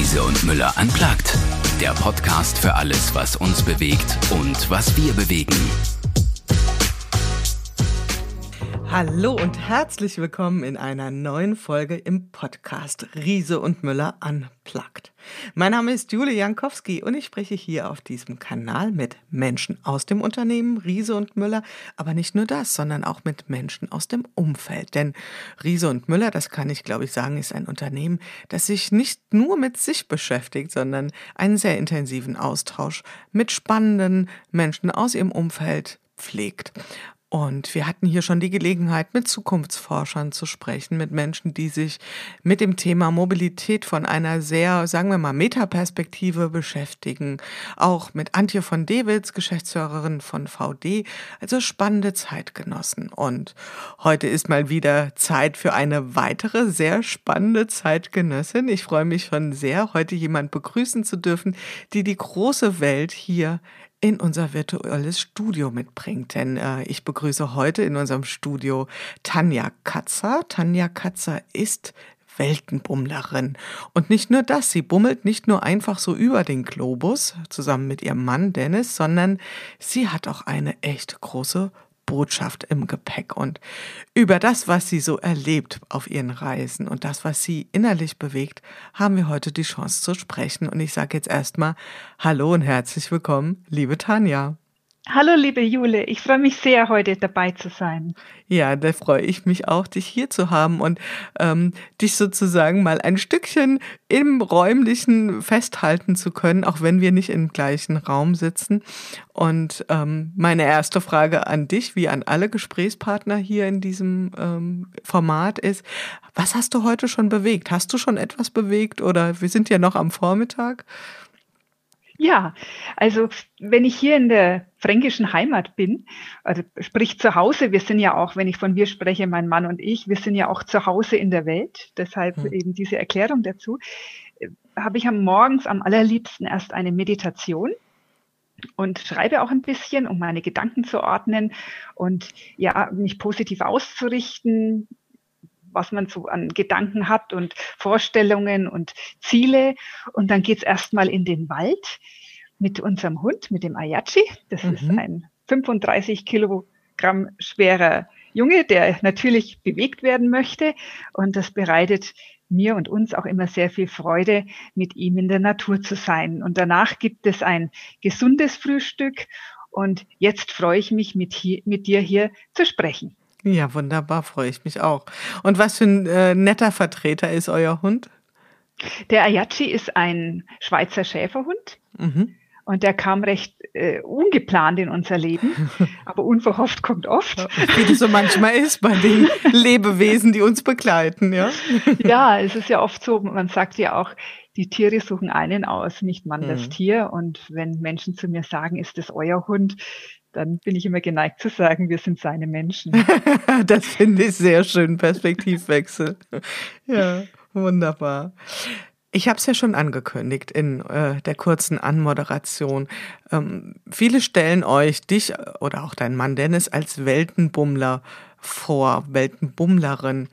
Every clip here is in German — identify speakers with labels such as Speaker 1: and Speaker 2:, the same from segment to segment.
Speaker 1: Riese und Müller anplagt. Der Podcast für alles, was uns bewegt und was wir bewegen.
Speaker 2: Hallo und herzlich willkommen in einer neuen Folge im Podcast Riese und Müller Unplugged. Mein Name ist Jule Jankowski und ich spreche hier auf diesem Kanal mit Menschen aus dem Unternehmen Riese und Müller, aber nicht nur das, sondern auch mit Menschen aus dem Umfeld. Denn Riese und Müller, das kann ich glaube ich sagen, ist ein Unternehmen, das sich nicht nur mit sich beschäftigt, sondern einen sehr intensiven Austausch mit spannenden Menschen aus ihrem Umfeld pflegt. Und wir hatten hier schon die Gelegenheit, mit Zukunftsforschern zu sprechen, mit Menschen, die sich mit dem Thema Mobilität von einer sehr, sagen wir mal, Metaperspektive beschäftigen. Auch mit Antje von Dewitz, Geschäftsführerin von VD. Also spannende Zeitgenossen. Und heute ist mal wieder Zeit für eine weitere sehr spannende Zeitgenössin. Ich freue mich schon sehr, heute jemand begrüßen zu dürfen, die die große Welt hier in unser virtuelles Studio mitbringt. Denn äh, ich begrüße heute in unserem Studio Tanja Katzer. Tanja Katzer ist Weltenbummlerin. Und nicht nur das, sie bummelt nicht nur einfach so über den Globus zusammen mit ihrem Mann Dennis, sondern sie hat auch eine echt große Botschaft im Gepäck. Und über das, was sie so erlebt auf ihren Reisen und das, was sie innerlich bewegt, haben wir heute die Chance zu sprechen. Und ich sage jetzt erstmal Hallo und herzlich willkommen, liebe Tanja.
Speaker 3: Hallo, liebe Jule, ich freue mich sehr, heute dabei zu sein.
Speaker 2: Ja, da freue ich mich auch, dich hier zu haben und ähm, dich sozusagen mal ein Stückchen im räumlichen festhalten zu können, auch wenn wir nicht im gleichen Raum sitzen. Und ähm, meine erste Frage an dich, wie an alle Gesprächspartner hier in diesem ähm, Format ist, was hast du heute schon bewegt? Hast du schon etwas bewegt oder wir sind ja noch am Vormittag?
Speaker 3: Ja, also wenn ich hier in der fränkischen Heimat bin, also sprich zu Hause, wir sind ja auch, wenn ich von wir spreche, mein Mann und ich, wir sind ja auch zu Hause in der Welt, deshalb hm. eben diese Erklärung dazu, habe ich am Morgens am allerliebsten erst eine Meditation und schreibe auch ein bisschen, um meine Gedanken zu ordnen und ja, mich positiv auszurichten, was man so an Gedanken hat und Vorstellungen und Ziele. Und dann geht's erstmal in den Wald mit unserem Hund, mit dem Ayachi. Das mhm. ist ein 35 Kilogramm schwerer Junge, der natürlich bewegt werden möchte. Und das bereitet mir und uns auch immer sehr viel Freude, mit ihm in der Natur zu sein. Und danach gibt es ein gesundes Frühstück. Und jetzt freue ich mich, mit, hier, mit dir hier zu sprechen.
Speaker 2: Ja, wunderbar, freue ich mich auch. Und was für ein äh, netter Vertreter ist euer Hund?
Speaker 3: Der Ayachi ist ein Schweizer Schäferhund. Mhm. Und der kam recht äh, ungeplant in unser Leben, aber unverhofft kommt oft.
Speaker 2: Wie das so manchmal ist bei den Lebewesen, die uns begleiten, ja?
Speaker 3: Ja, es ist ja oft so, man sagt ja auch, die Tiere suchen einen aus, nicht man das mhm. Tier. Und wenn Menschen zu mir sagen, ist das euer Hund, dann bin ich immer geneigt zu sagen, wir sind seine Menschen.
Speaker 2: das finde ich sehr schön, Perspektivwechsel. Ja, wunderbar. Ich habe es ja schon angekündigt in äh, der kurzen Anmoderation. Ähm, viele stellen euch, dich oder auch dein Mann Dennis, als Weltenbummler vor, Weltenbummlerin.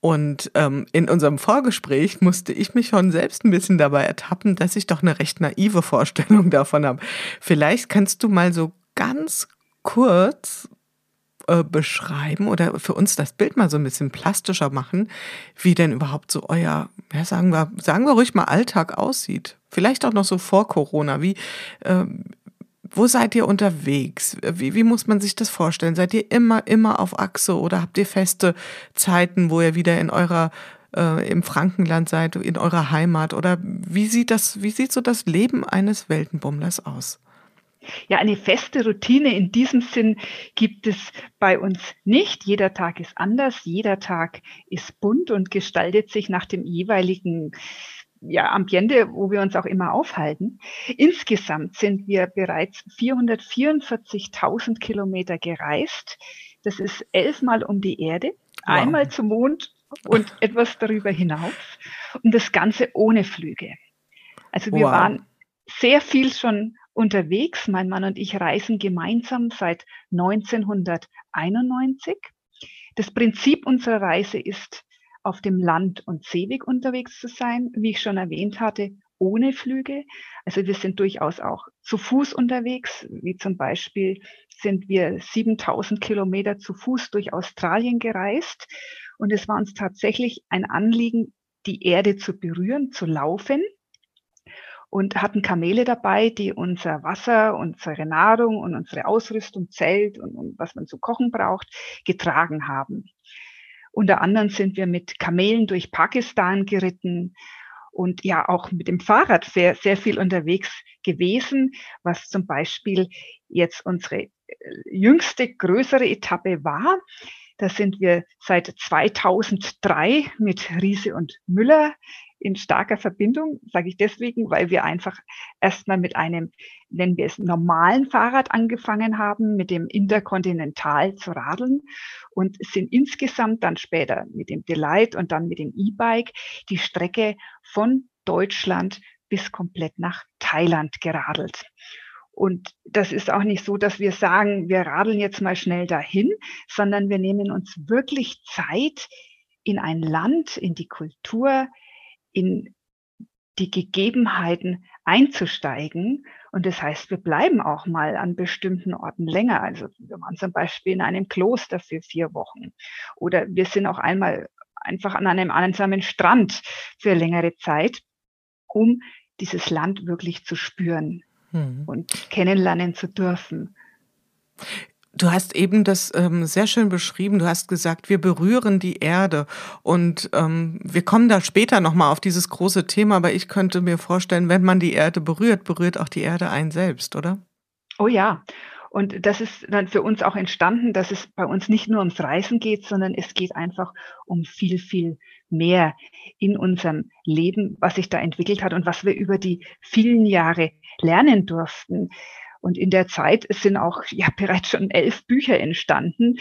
Speaker 2: Und ähm, in unserem Vorgespräch musste ich mich schon selbst ein bisschen dabei ertappen, dass ich doch eine recht naive Vorstellung davon habe. Vielleicht kannst du mal so ganz kurz äh, beschreiben oder für uns das Bild mal so ein bisschen plastischer machen, wie denn überhaupt so euer, ja, sagen wir, sagen wir ruhig mal Alltag aussieht. Vielleicht auch noch so vor Corona. Wie, äh, wo seid ihr unterwegs? Wie, wie muss man sich das vorstellen? Seid ihr immer, immer auf Achse oder habt ihr feste Zeiten, wo ihr wieder in eurer äh, im Frankenland seid, in eurer Heimat? Oder wie sieht das, wie sieht so das Leben eines Weltenbummlers aus?
Speaker 3: Ja, eine feste Routine in diesem Sinn gibt es bei uns nicht. Jeder Tag ist anders, jeder Tag ist bunt und gestaltet sich nach dem jeweiligen ja, Ambiente, wo wir uns auch immer aufhalten. Insgesamt sind wir bereits 444.000 Kilometer gereist. Das ist elfmal um die Erde, wow. einmal zum Mond und etwas darüber hinaus. Und das Ganze ohne Flüge. Also wir wow. waren sehr viel schon unterwegs. Mein Mann und ich reisen gemeinsam seit 1991. Das Prinzip unserer Reise ist, auf dem Land- und Seeweg unterwegs zu sein, wie ich schon erwähnt hatte, ohne Flüge. Also wir sind durchaus auch zu Fuß unterwegs, wie zum Beispiel sind wir 7000 Kilometer zu Fuß durch Australien gereist. Und es war uns tatsächlich ein Anliegen, die Erde zu berühren, zu laufen und hatten Kamele dabei, die unser Wasser, unsere Nahrung und unsere Ausrüstung, Zelt und, und was man zu kochen braucht, getragen haben. Unter anderem sind wir mit Kamelen durch Pakistan geritten und ja auch mit dem Fahrrad sehr, sehr viel unterwegs gewesen, was zum Beispiel jetzt unsere äh, jüngste größere Etappe war. Da sind wir seit 2003 mit Riese und Müller in starker Verbindung, sage ich deswegen, weil wir einfach erstmal mit einem, nennen wir es, normalen Fahrrad angefangen haben, mit dem Interkontinental zu radeln und sind insgesamt dann später mit dem Delight und dann mit dem E-Bike die Strecke von Deutschland bis komplett nach Thailand geradelt. Und das ist auch nicht so, dass wir sagen, wir radeln jetzt mal schnell dahin, sondern wir nehmen uns wirklich Zeit in ein Land, in die Kultur, in die Gegebenheiten einzusteigen. Und das heißt, wir bleiben auch mal an bestimmten Orten länger. Also wir waren zum Beispiel in einem Kloster für vier Wochen. Oder wir sind auch einmal einfach an einem einsamen Strand für längere Zeit, um dieses Land wirklich zu spüren hm. und kennenlernen zu dürfen.
Speaker 2: Du hast eben das ähm, sehr schön beschrieben. Du hast gesagt, wir berühren die Erde. Und ähm, wir kommen da später nochmal auf dieses große Thema, aber ich könnte mir vorstellen, wenn man die Erde berührt, berührt auch die Erde einen selbst, oder?
Speaker 3: Oh ja. Und das ist dann für uns auch entstanden, dass es bei uns nicht nur ums Reisen geht, sondern es geht einfach um viel, viel mehr in unserem Leben, was sich da entwickelt hat und was wir über die vielen Jahre lernen durften. Und in der Zeit sind auch ja bereits schon elf Bücher entstanden,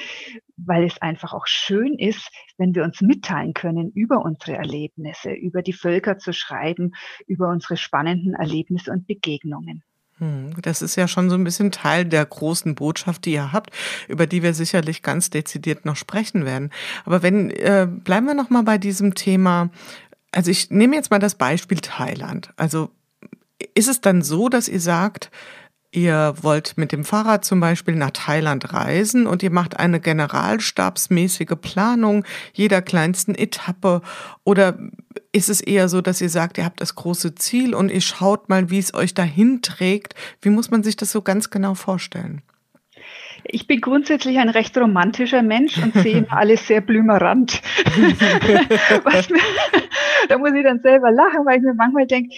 Speaker 3: weil es einfach auch schön ist, wenn wir uns mitteilen können über unsere Erlebnisse, über die Völker zu schreiben, über unsere spannenden Erlebnisse und Begegnungen.
Speaker 2: Hm, das ist ja schon so ein bisschen Teil der großen Botschaft, die ihr habt, über die wir sicherlich ganz dezidiert noch sprechen werden. Aber wenn äh, bleiben wir noch mal bei diesem Thema. Also ich nehme jetzt mal das Beispiel Thailand. Also ist es dann so, dass ihr sagt, Ihr wollt mit dem Fahrrad zum Beispiel nach Thailand reisen und ihr macht eine generalstabsmäßige Planung jeder kleinsten Etappe oder ist es eher so, dass ihr sagt, ihr habt das große Ziel und ihr schaut mal, wie es euch dahin trägt? Wie muss man sich das so ganz genau vorstellen?
Speaker 3: Ich bin grundsätzlich ein recht romantischer Mensch und sehe alles sehr blümerant. da muss ich dann selber lachen, weil ich mir manchmal denke,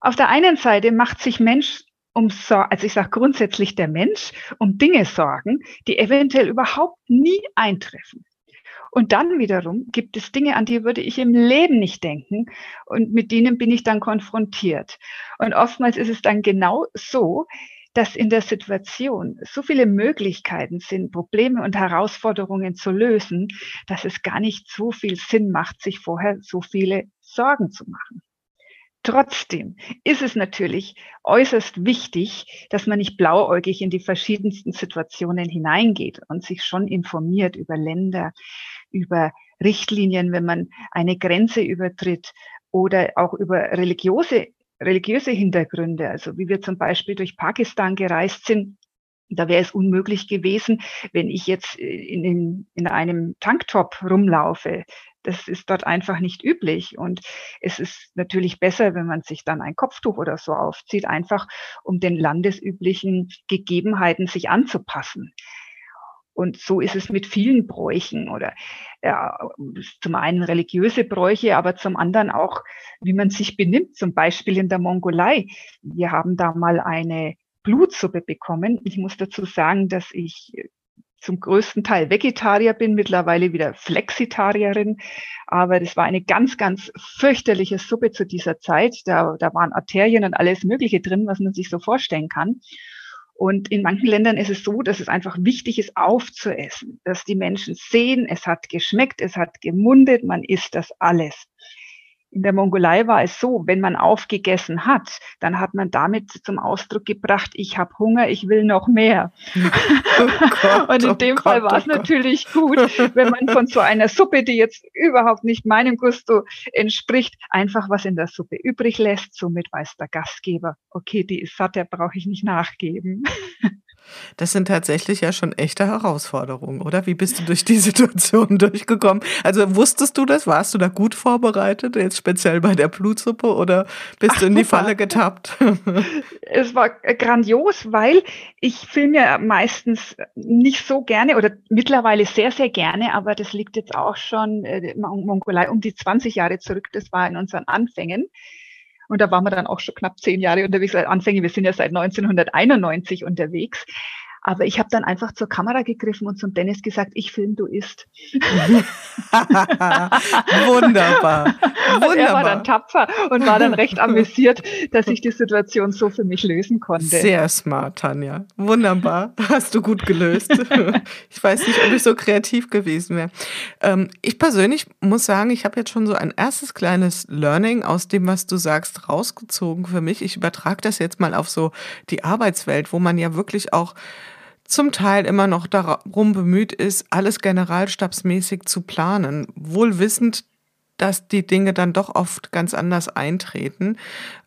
Speaker 3: auf der einen Seite macht sich Mensch um, also ich sage grundsätzlich der Mensch, um Dinge sorgen, die eventuell überhaupt nie eintreffen. Und dann wiederum gibt es Dinge, an die würde ich im Leben nicht denken und mit denen bin ich dann konfrontiert. Und oftmals ist es dann genau so, dass in der Situation so viele Möglichkeiten sind, Probleme und Herausforderungen zu lösen, dass es gar nicht so viel Sinn macht, sich vorher so viele Sorgen zu machen. Trotzdem ist es natürlich äußerst wichtig, dass man nicht blauäugig in die verschiedensten Situationen hineingeht und sich schon informiert über Länder, über Richtlinien, wenn man eine Grenze übertritt oder auch über religiöse, religiöse Hintergründe. Also wie wir zum Beispiel durch Pakistan gereist sind, da wäre es unmöglich gewesen, wenn ich jetzt in, in, in einem Tanktop rumlaufe. Das ist dort einfach nicht üblich. Und es ist natürlich besser, wenn man sich dann ein Kopftuch oder so aufzieht, einfach um den landesüblichen Gegebenheiten sich anzupassen. Und so ist es mit vielen Bräuchen oder ja, zum einen religiöse Bräuche, aber zum anderen auch, wie man sich benimmt, zum Beispiel in der Mongolei. Wir haben da mal eine Blutsuppe bekommen. Ich muss dazu sagen, dass ich zum größten Teil Vegetarier bin, mittlerweile wieder Flexitarierin. Aber das war eine ganz, ganz fürchterliche Suppe zu dieser Zeit. Da, da waren Arterien und alles Mögliche drin, was man sich so vorstellen kann. Und in manchen Ländern ist es so, dass es einfach wichtig ist, aufzuessen, dass die Menschen sehen, es hat geschmeckt, es hat gemundet, man isst das alles. In der Mongolei war es so, wenn man aufgegessen hat, dann hat man damit zum Ausdruck gebracht, ich habe Hunger, ich will noch mehr. Oh Gott, und in oh dem oh Fall war es oh natürlich gut, wenn man von so einer Suppe, die jetzt überhaupt nicht meinem Gusto entspricht, einfach was in der Suppe übrig lässt. Somit weiß der Gastgeber, okay, die ist satt, der brauche ich nicht nachgeben.
Speaker 2: Das sind tatsächlich ja schon echte Herausforderungen, oder? Wie bist du durch die Situation durchgekommen? Also wusstest du das? Warst du da gut vorbereitet, jetzt speziell bei der Blutsuppe, oder bist Ach, du in die Falle getappt?
Speaker 3: Es war grandios, weil ich filme ja meistens nicht so gerne oder mittlerweile sehr, sehr gerne, aber das liegt jetzt auch schon äh, Mongolei um die 20 Jahre zurück. Das war in unseren Anfängen. Und da waren wir dann auch schon knapp zehn Jahre unterwegs. Anfänge, wir sind ja seit 1991 unterwegs. Aber ich habe dann einfach zur Kamera gegriffen und zum Dennis gesagt, ich film, du isst.
Speaker 2: Wunderbar.
Speaker 3: Wunderbar. er war dann tapfer und war dann recht amüsiert, dass ich die Situation so für mich lösen konnte.
Speaker 2: Sehr smart, Tanja. Wunderbar. Hast du gut gelöst. Ich weiß nicht, ob ich so kreativ gewesen wäre. Ähm, ich persönlich muss sagen, ich habe jetzt schon so ein erstes kleines Learning aus dem, was du sagst, rausgezogen für mich. Ich übertrage das jetzt mal auf so die Arbeitswelt, wo man ja wirklich auch zum Teil immer noch darum bemüht ist, alles generalstabsmäßig zu planen, wohl wissend, dass die Dinge dann doch oft ganz anders eintreten.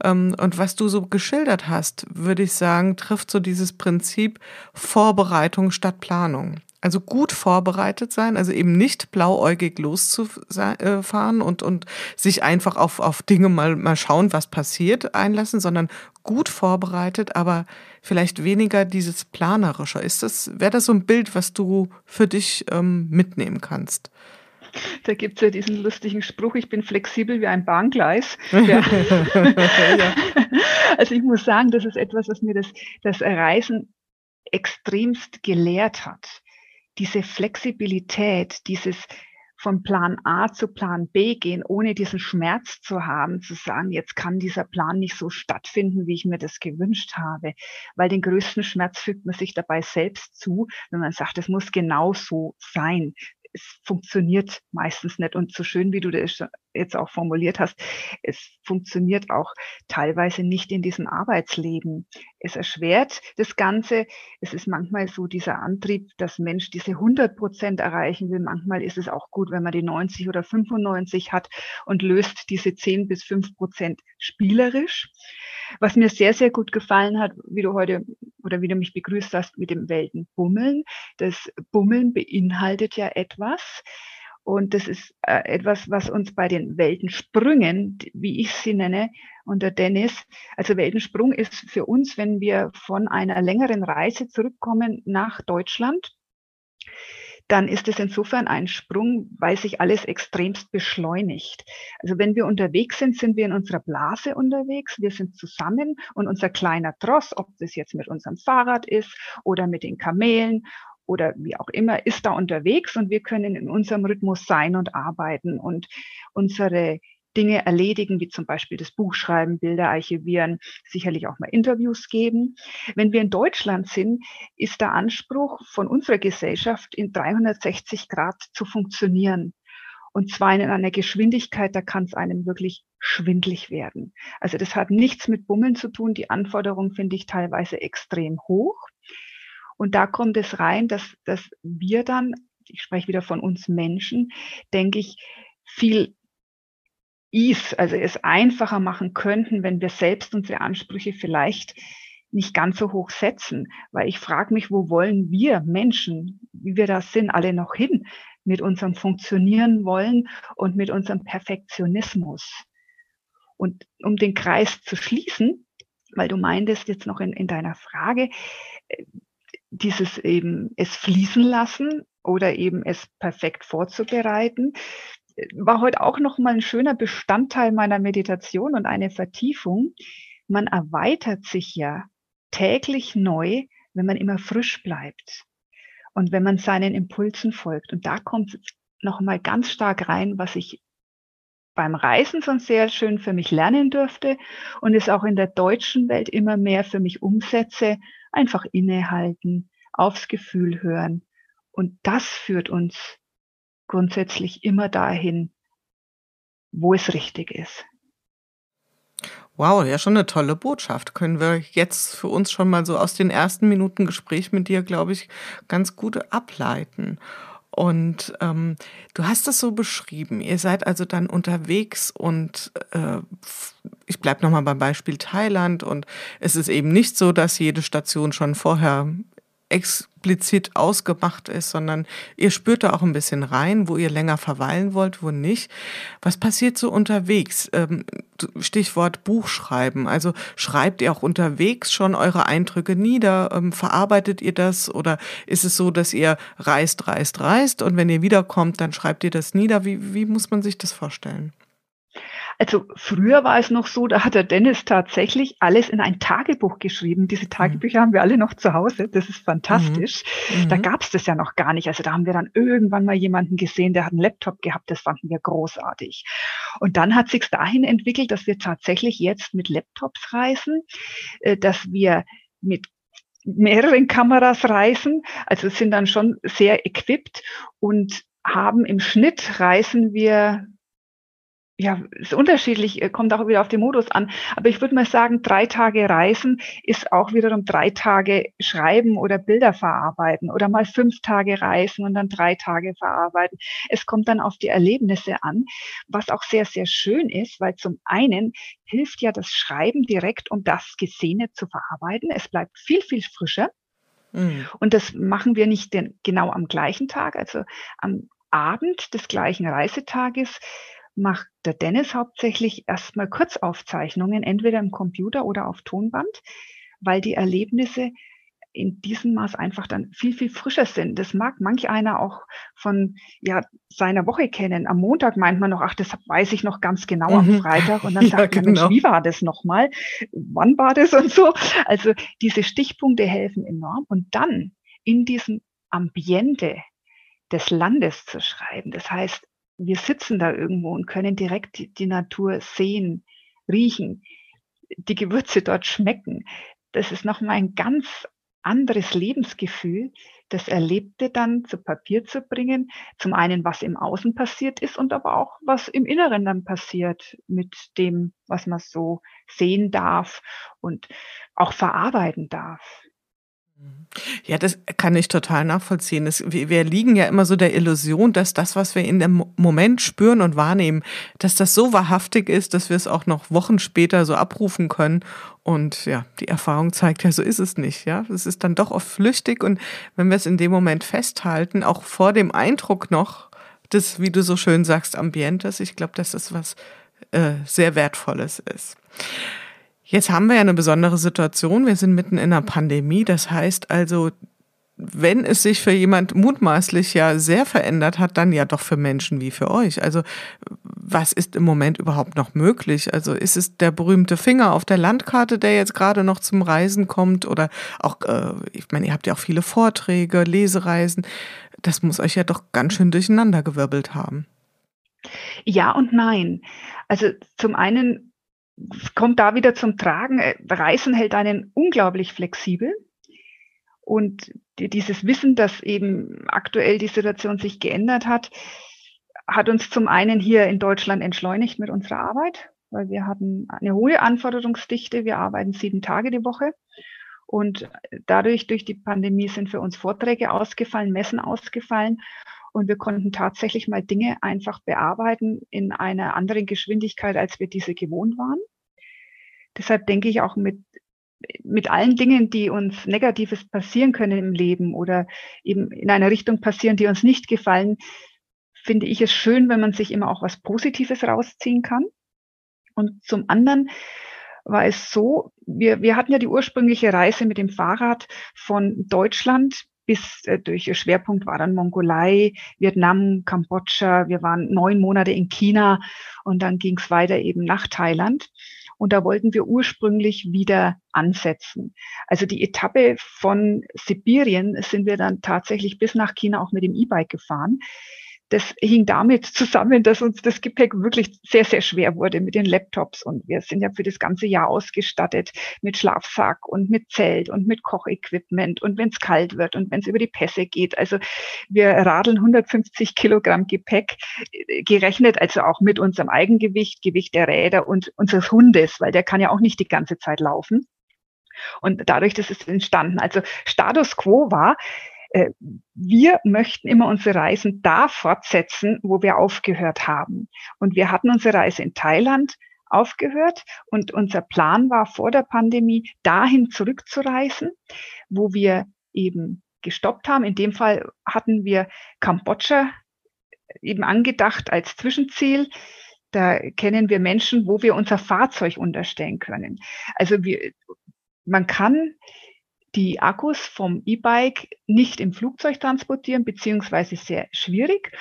Speaker 2: Ähm, und was du so geschildert hast, würde ich sagen, trifft so dieses Prinzip Vorbereitung statt Planung. Also gut vorbereitet sein, also eben nicht blauäugig loszufahren und, und sich einfach auf, auf Dinge mal, mal schauen, was passiert, einlassen, sondern gut vorbereitet, aber vielleicht weniger dieses Planerische. Ist das, wäre das so ein Bild, was du für dich ähm, mitnehmen kannst?
Speaker 3: Da gibt es ja diesen lustigen Spruch, ich bin flexibel wie ein Bahngleis. Ja. ja. Also ich muss sagen, das ist etwas, was mir das, das Reisen extremst gelehrt hat diese Flexibilität, dieses von Plan A zu Plan B gehen, ohne diesen Schmerz zu haben, zu sagen, jetzt kann dieser Plan nicht so stattfinden, wie ich mir das gewünscht habe. Weil den größten Schmerz fügt man sich dabei selbst zu, wenn man sagt, es muss genau so sein es funktioniert meistens nicht. Und so schön, wie du das jetzt auch formuliert hast, es funktioniert auch teilweise nicht in diesem Arbeitsleben. Es erschwert das Ganze. Es ist manchmal so dieser Antrieb, dass Mensch diese 100 Prozent erreichen will. Manchmal ist es auch gut, wenn man die 90 oder 95 hat und löst diese 10 bis 5 Prozent spielerisch. Was mir sehr, sehr gut gefallen hat, wie du heute oder wie du mich begrüßt hast mit dem Weltenbummeln. Das Bummeln beinhaltet ja etwas. Und das ist äh, etwas, was uns bei den Weltensprüngen, wie ich sie nenne, unter Dennis, also Weltensprung ist für uns, wenn wir von einer längeren Reise zurückkommen nach Deutschland, dann ist es insofern ein Sprung, weil sich alles extremst beschleunigt. Also wenn wir unterwegs sind, sind wir in unserer Blase unterwegs, wir sind zusammen und unser kleiner Tross, ob das jetzt mit unserem Fahrrad ist oder mit den Kamelen oder wie auch immer, ist da unterwegs und wir können in unserem Rhythmus sein und arbeiten und unsere Dinge erledigen, wie zum Beispiel das Buch schreiben, Bilder archivieren, sicherlich auch mal Interviews geben. Wenn wir in Deutschland sind, ist der Anspruch von unserer Gesellschaft in 360 Grad zu funktionieren. Und zwar in einer Geschwindigkeit, da kann es einem wirklich schwindlig werden. Also das hat nichts mit Bummeln zu tun. Die Anforderungen finde ich teilweise extrem hoch. Und da kommt es rein, dass, dass wir dann, ich spreche wieder von uns Menschen, denke ich, viel Ease, also es einfacher machen könnten, wenn wir selbst unsere Ansprüche vielleicht nicht ganz so hoch setzen. Weil ich frage mich, wo wollen wir Menschen, wie wir das sind, alle noch hin mit unserem Funktionieren wollen und mit unserem Perfektionismus. Und um den Kreis zu schließen, weil du meintest jetzt noch in, in deiner Frage, äh, dieses eben es fließen lassen oder eben es perfekt vorzubereiten war heute auch noch mal ein schöner Bestandteil meiner Meditation und eine Vertiefung. Man erweitert sich ja täglich neu, wenn man immer frisch bleibt und wenn man seinen Impulsen folgt. Und da kommt noch mal ganz stark rein, was ich beim Reisen schon sehr schön für mich lernen durfte und es auch in der deutschen Welt immer mehr für mich umsetze. Einfach innehalten, aufs Gefühl hören. Und das führt uns grundsätzlich immer dahin, wo es richtig ist.
Speaker 2: Wow, ja, schon eine tolle Botschaft. Können wir jetzt für uns schon mal so aus den ersten Minuten Gespräch mit dir, glaube ich, ganz gut ableiten. Und ähm, du hast es so beschrieben. Ihr seid also dann unterwegs und äh, ich bleibe nochmal beim Beispiel Thailand und es ist eben nicht so, dass jede Station schon vorher explizit ausgemacht ist, sondern ihr spürt da auch ein bisschen rein, wo ihr länger verweilen wollt, wo nicht. Was passiert so unterwegs? Ähm, Stichwort Buchschreiben. Also schreibt ihr auch unterwegs schon eure Eindrücke nieder? Ähm, verarbeitet ihr das? Oder ist es so, dass ihr reist, reist, reist und wenn ihr wiederkommt, dann schreibt ihr das nieder? Wie, wie muss man sich das vorstellen?
Speaker 3: Also früher war es noch so, da hat der Dennis tatsächlich alles in ein Tagebuch geschrieben. Diese Tagebücher mhm. haben wir alle noch zu Hause. Das ist fantastisch. Mhm. Da gab es das ja noch gar nicht. Also da haben wir dann irgendwann mal jemanden gesehen, der hat einen Laptop gehabt. Das fanden wir großartig. Und dann hat sich dahin entwickelt, dass wir tatsächlich jetzt mit Laptops reisen, äh, dass wir mit mehreren Kameras reisen. Also sind dann schon sehr equipped und haben im Schnitt reisen wir ja, ist unterschiedlich, äh, kommt auch wieder auf den Modus an. Aber ich würde mal sagen, drei Tage Reisen ist auch wiederum drei Tage Schreiben oder Bilder verarbeiten oder mal fünf Tage Reisen und dann drei Tage verarbeiten. Es kommt dann auf die Erlebnisse an, was auch sehr, sehr schön ist, weil zum einen hilft ja das Schreiben direkt, um das Gesehene zu verarbeiten. Es bleibt viel, viel frischer. Mhm. Und das machen wir nicht den, genau am gleichen Tag, also am Abend des gleichen Reisetages macht der Dennis hauptsächlich erstmal Kurzaufzeichnungen, entweder im Computer oder auf Tonband, weil die Erlebnisse in diesem Maß einfach dann viel, viel frischer sind. Das mag manch einer auch von ja, seiner Woche kennen. Am Montag meint man noch, ach, das weiß ich noch ganz genau mhm. am Freitag. Und dann ja, sagt man, genau. Mensch, wie war das nochmal? Wann war das und so? Also diese Stichpunkte helfen enorm. Und dann in diesem Ambiente des Landes zu schreiben. Das heißt, wir sitzen da irgendwo und können direkt die, Natur sehen, riechen, die Gewürze dort schmecken. Das ist nochmal ein ganz anderes Lebensgefühl, das Erlebte dann zu Papier zu bringen. Zum einen, was im Außen passiert ist und aber auch, was im Inneren dann passiert mit dem, was man so sehen darf und auch verarbeiten darf.
Speaker 2: Ja, das kann ich total nachvollziehen. Es, wir, liegen ja immer so der Illusion, dass das, was wir in dem Moment spüren und wahrnehmen, dass das so wahrhaftig ist, dass wir es auch noch Wochen später so abrufen können. Und ja, die Erfahrung zeigt ja, so ist es nicht. Ja, es ist dann doch oft flüchtig und wenn wir es in dem Moment festhalten, auch vor dem Eindruck noch des, wie du so schön sagst, Ambientes, ich glaube, dass das was äh, sehr Wertvolles ist. Jetzt haben wir ja eine besondere Situation. Wir sind mitten in einer Pandemie. Das heißt also, wenn es sich für jemand mutmaßlich ja sehr verändert hat, dann ja doch für Menschen wie für euch. Also was ist im Moment überhaupt noch möglich? Also ist es der berühmte Finger auf der Landkarte, der jetzt gerade noch zum Reisen kommt? Oder auch, äh, ich meine, ihr habt ja auch viele Vorträge, Lesereisen. Das muss euch ja doch ganz schön durcheinandergewirbelt haben.
Speaker 3: Ja und nein. Also zum einen kommt da wieder zum Tragen. Äh, Reisen hält einen unglaublich flexibel. Und dieses Wissen, dass eben aktuell die Situation sich geändert hat, hat uns zum einen hier in Deutschland entschleunigt mit unserer Arbeit, weil wir hatten eine hohe Anforderungsdichte. Wir arbeiten sieben Tage die Woche. Und dadurch, durch die Pandemie sind für uns Vorträge ausgefallen, Messen ausgefallen. Und wir konnten tatsächlich mal Dinge einfach bearbeiten in einer anderen Geschwindigkeit, als wir diese gewohnt waren. Deshalb denke ich auch mit, mit allen Dingen, die uns Negatives passieren können im Leben oder eben in einer Richtung passieren, die uns nicht gefallen, finde ich es schön, wenn man sich immer auch was Positives rausziehen kann. Und zum anderen war es so, wir, wir hatten ja die ursprüngliche Reise mit dem Fahrrad von Deutschland bis äh, durch Schwerpunkt war dann Mongolei, Vietnam, Kambodscha. Wir waren neun Monate in China und dann ging es weiter eben nach Thailand. Und da wollten wir ursprünglich wieder ansetzen. Also die Etappe von Sibirien sind wir dann tatsächlich bis nach China auch mit dem E-Bike gefahren. Das hing damit zusammen, dass uns das Gepäck wirklich sehr, sehr schwer wurde mit den Laptops. Und wir sind ja für das ganze Jahr ausgestattet mit Schlafsack und mit Zelt und mit Kochequipment und wenn es kalt wird und wenn es über die Pässe geht. Also wir radeln 150 Kilogramm Gepäck äh, gerechnet, also auch mit unserem Eigengewicht, Gewicht der Räder und unseres Hundes, weil der kann ja auch nicht die ganze Zeit laufen. Und dadurch, das ist entstanden. Also Status quo war, wir möchten immer unsere Reisen da fortsetzen, wo wir aufgehört haben. Und wir hatten unsere Reise in Thailand aufgehört und unser Plan war vor der Pandemie dahin zurückzureisen, wo wir eben gestoppt haben. In dem Fall hatten wir Kambodscha eben angedacht als Zwischenziel. Da kennen wir Menschen, wo wir unser Fahrzeug unterstellen können. Also wir, man kann die Akkus vom E-Bike nicht im Flugzeug transportieren, beziehungsweise sehr schwierig.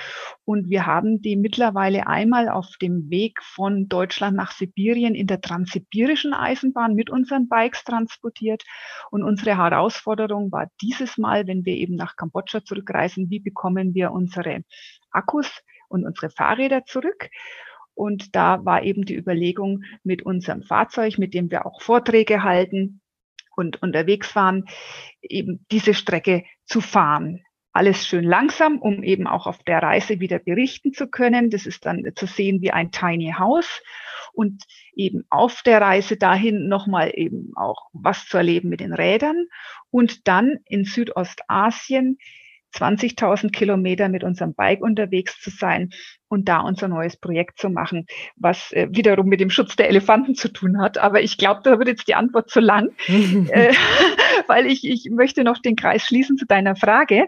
Speaker 3: Und wir haben die mittlerweile einmal auf dem Weg von Deutschland nach Sibirien in der transsibirischen Eisenbahn mit unseren Bikes transportiert. Und unsere Herausforderung war dieses Mal, wenn wir eben nach Kambodscha zurückreisen, wie bekommen wir unsere Akkus und unsere Fahrräder zurück? Und da war eben die Überlegung mit unserem Fahrzeug, mit dem wir auch Vorträge halten, und unterwegs waren, eben diese Strecke zu fahren. Alles schön langsam, um eben auch auf der Reise wieder berichten zu können. Das ist dann zu sehen wie ein Tiny House und eben auf der Reise dahin nochmal eben auch was zu erleben mit den Rädern und dann in Südostasien 20.000 Kilometer mit unserem Bike unterwegs zu sein und da unser neues Projekt zu machen, was äh, wiederum mit dem Schutz der Elefanten zu tun hat. Aber ich glaube, da wird jetzt die Antwort zu lang, äh, weil ich, ich möchte noch den Kreis schließen zu deiner Frage.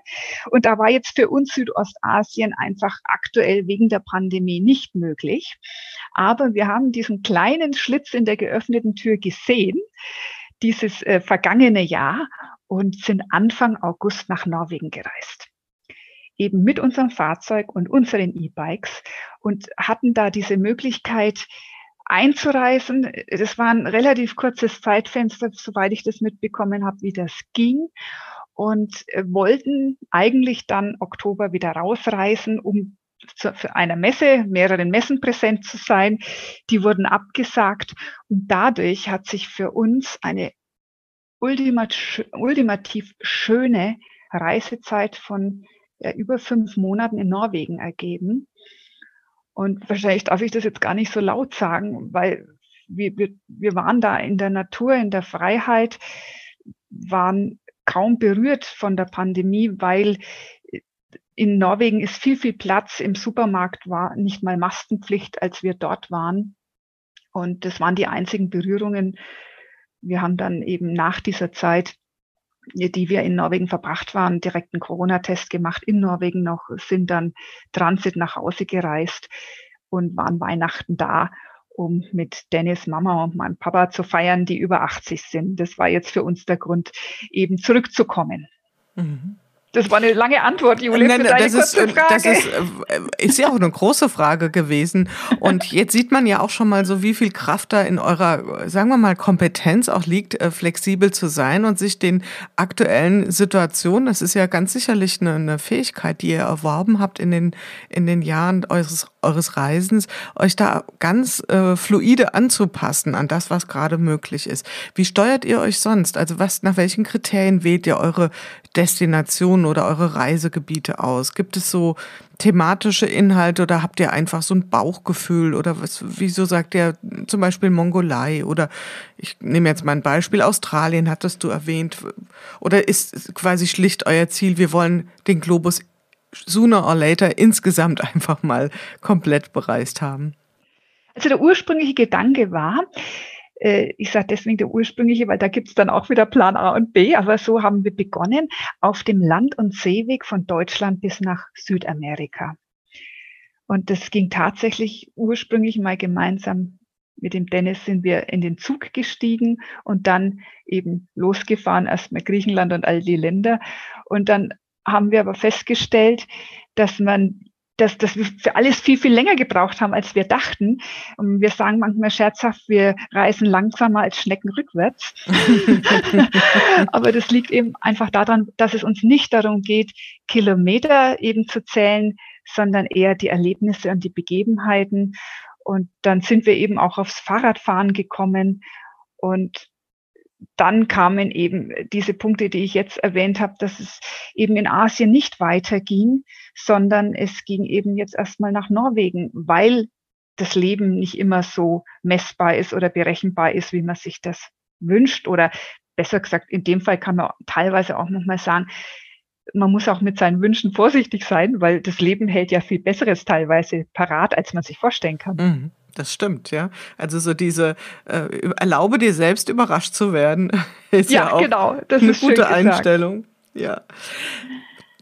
Speaker 3: Und da war jetzt für uns Südostasien einfach aktuell wegen der Pandemie nicht möglich. Aber wir haben diesen kleinen Schlitz in der geöffneten Tür gesehen dieses äh, vergangene Jahr und sind Anfang August nach Norwegen gereist. Eben mit unserem Fahrzeug und unseren E-Bikes und hatten da diese Möglichkeit einzureisen. Das war ein relativ kurzes Zeitfenster, soweit ich das mitbekommen habe, wie das ging und äh, wollten eigentlich dann Oktober wieder rausreisen, um zu, für einer Messe, mehreren Messen präsent zu sein. Die wurden abgesagt und dadurch hat sich für uns eine ultimativ schöne Reisezeit von ja, über fünf Monaten in Norwegen ergeben. Und wahrscheinlich darf ich das jetzt gar nicht so laut sagen, weil wir, wir, wir waren da in der Natur, in der Freiheit, waren kaum berührt von der Pandemie, weil in Norwegen ist viel, viel Platz. Im Supermarkt war nicht mal Maskenpflicht, als wir dort waren. Und das waren die einzigen Berührungen, wir haben dann eben nach dieser Zeit, die wir in Norwegen verbracht waren, direkt einen Corona-Test gemacht in Norwegen noch, sind dann Transit nach Hause gereist und waren Weihnachten da, um mit Dennis Mama und meinem Papa zu feiern, die über 80 sind. Das war jetzt für uns der Grund, eben zurückzukommen. Mhm. Das war eine lange Antwort, Julia, Nein, für deine
Speaker 2: das ist,
Speaker 3: Frage.
Speaker 2: Das ist, äh, ist ja auch eine große Frage gewesen. Und jetzt sieht man ja auch schon mal so, wie viel Kraft da in eurer, sagen wir mal, Kompetenz auch liegt, äh, flexibel zu sein und sich den aktuellen Situationen, das ist ja ganz sicherlich eine, eine Fähigkeit, die ihr erworben habt in den, in den Jahren eures, eures Reisens, euch da ganz äh, fluide anzupassen an das, was gerade möglich ist. Wie steuert ihr euch sonst? Also was, nach welchen Kriterien wählt ihr eure Destinationen oder eure Reisegebiete aus? Gibt es so thematische Inhalte oder habt ihr einfach so ein Bauchgefühl oder was, wieso sagt ihr zum Beispiel Mongolei oder ich nehme jetzt mal ein Beispiel, Australien hattest du erwähnt oder ist quasi schlicht euer Ziel, wir wollen den Globus sooner or later insgesamt einfach mal komplett bereist haben?
Speaker 3: Also der ursprüngliche Gedanke war, äh, ich sage deswegen der ursprüngliche, weil da gibt es dann auch wieder Plan A und B, aber so haben wir begonnen auf dem Land- und Seeweg von Deutschland bis nach Südamerika. Und das ging tatsächlich ursprünglich mal gemeinsam mit dem Dennis sind wir in den Zug gestiegen und dann eben losgefahren, erstmal Griechenland und all die Länder. Und dann haben wir aber festgestellt, dass man dass, dass wir für alles viel, viel länger gebraucht haben, als wir dachten. Und wir sagen manchmal scherzhaft, wir reisen langsamer als Schnecken rückwärts. Aber das liegt eben einfach daran, dass es uns nicht darum geht, Kilometer eben zu zählen, sondern eher die Erlebnisse und die Begebenheiten. Und dann sind wir eben auch aufs Fahrradfahren gekommen und dann kamen eben diese Punkte, die ich jetzt erwähnt habe, dass es eben in Asien nicht weiterging, sondern es ging eben jetzt erstmal nach Norwegen, weil das Leben nicht immer so messbar ist oder berechenbar ist, wie man sich das wünscht. Oder besser gesagt, in dem Fall kann man teilweise auch nochmal sagen, man muss auch mit seinen Wünschen vorsichtig sein, weil das Leben hält ja viel Besseres teilweise parat, als man sich vorstellen kann.
Speaker 2: Mhm. Das stimmt, ja. Also so diese äh, erlaube dir selbst überrascht zu werden, ist ja, ja auch genau, das eine gute Einstellung. Ja.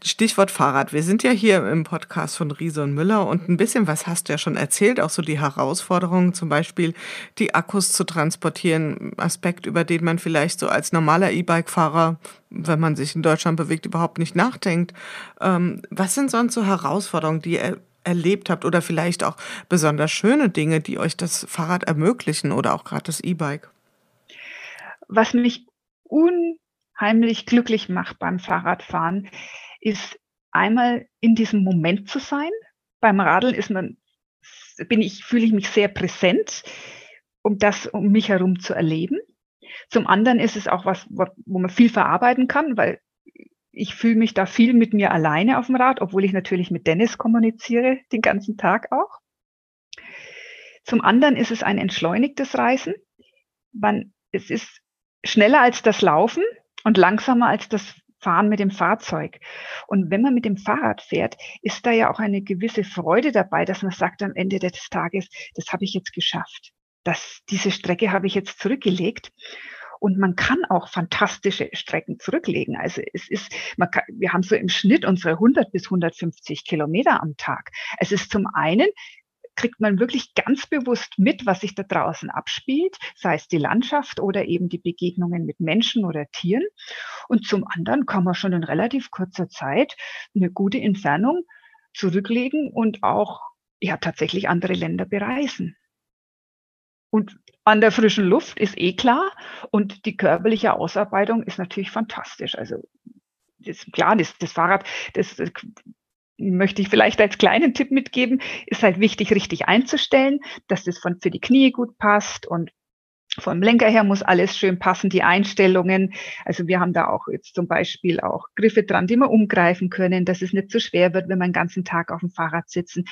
Speaker 2: Stichwort Fahrrad. Wir sind ja hier im Podcast von Riese und Müller und ein bisschen was hast du ja schon erzählt, auch so die Herausforderungen, zum Beispiel die Akkus zu transportieren, Aspekt, über den man vielleicht so als normaler E-Bike-Fahrer, wenn man sich in Deutschland bewegt, überhaupt nicht nachdenkt. Ähm, was sind sonst so Herausforderungen, die erlebt habt oder vielleicht auch besonders schöne Dinge, die euch das Fahrrad ermöglichen oder auch gerade das E-Bike?
Speaker 3: Was mich unheimlich glücklich macht beim Fahrradfahren, ist einmal in diesem Moment zu sein. Beim Radeln ist man, bin ich, fühle ich mich sehr präsent, um das um mich herum zu erleben. Zum anderen ist es auch was, wo man viel verarbeiten kann, weil ich fühle mich da viel mit mir alleine auf dem Rad, obwohl ich natürlich mit Dennis kommuniziere, den ganzen Tag auch. Zum anderen ist es ein entschleunigtes Reisen. Man, es ist schneller als das Laufen und langsamer als das Fahren mit dem Fahrzeug. Und wenn man mit dem Fahrrad fährt, ist da ja auch eine gewisse Freude dabei, dass man sagt am Ende des Tages, das habe ich jetzt geschafft. Das, diese Strecke habe ich jetzt zurückgelegt. Und man kann auch fantastische Strecken zurücklegen. Also es ist, kann, wir haben so im Schnitt unsere 100 bis 150 Kilometer am Tag. Es ist zum einen kriegt man wirklich ganz bewusst mit, was sich da draußen abspielt, sei es die Landschaft oder eben die Begegnungen mit Menschen oder Tieren. Und zum anderen kann man schon in relativ kurzer Zeit eine gute Entfernung zurücklegen und auch ja tatsächlich andere Länder bereisen. Und an der frischen Luft ist eh klar und die körperliche Ausarbeitung ist natürlich fantastisch. Also das, klar, das, das Fahrrad, das, das möchte ich vielleicht als kleinen Tipp mitgeben, ist halt wichtig, richtig einzustellen, dass das von, für die Knie gut passt und vom Lenker her muss alles schön passen, die Einstellungen. Also wir haben da auch jetzt zum Beispiel auch Griffe dran, die wir umgreifen können, dass es nicht zu so schwer wird, wenn wir den ganzen Tag auf dem Fahrrad sitzen.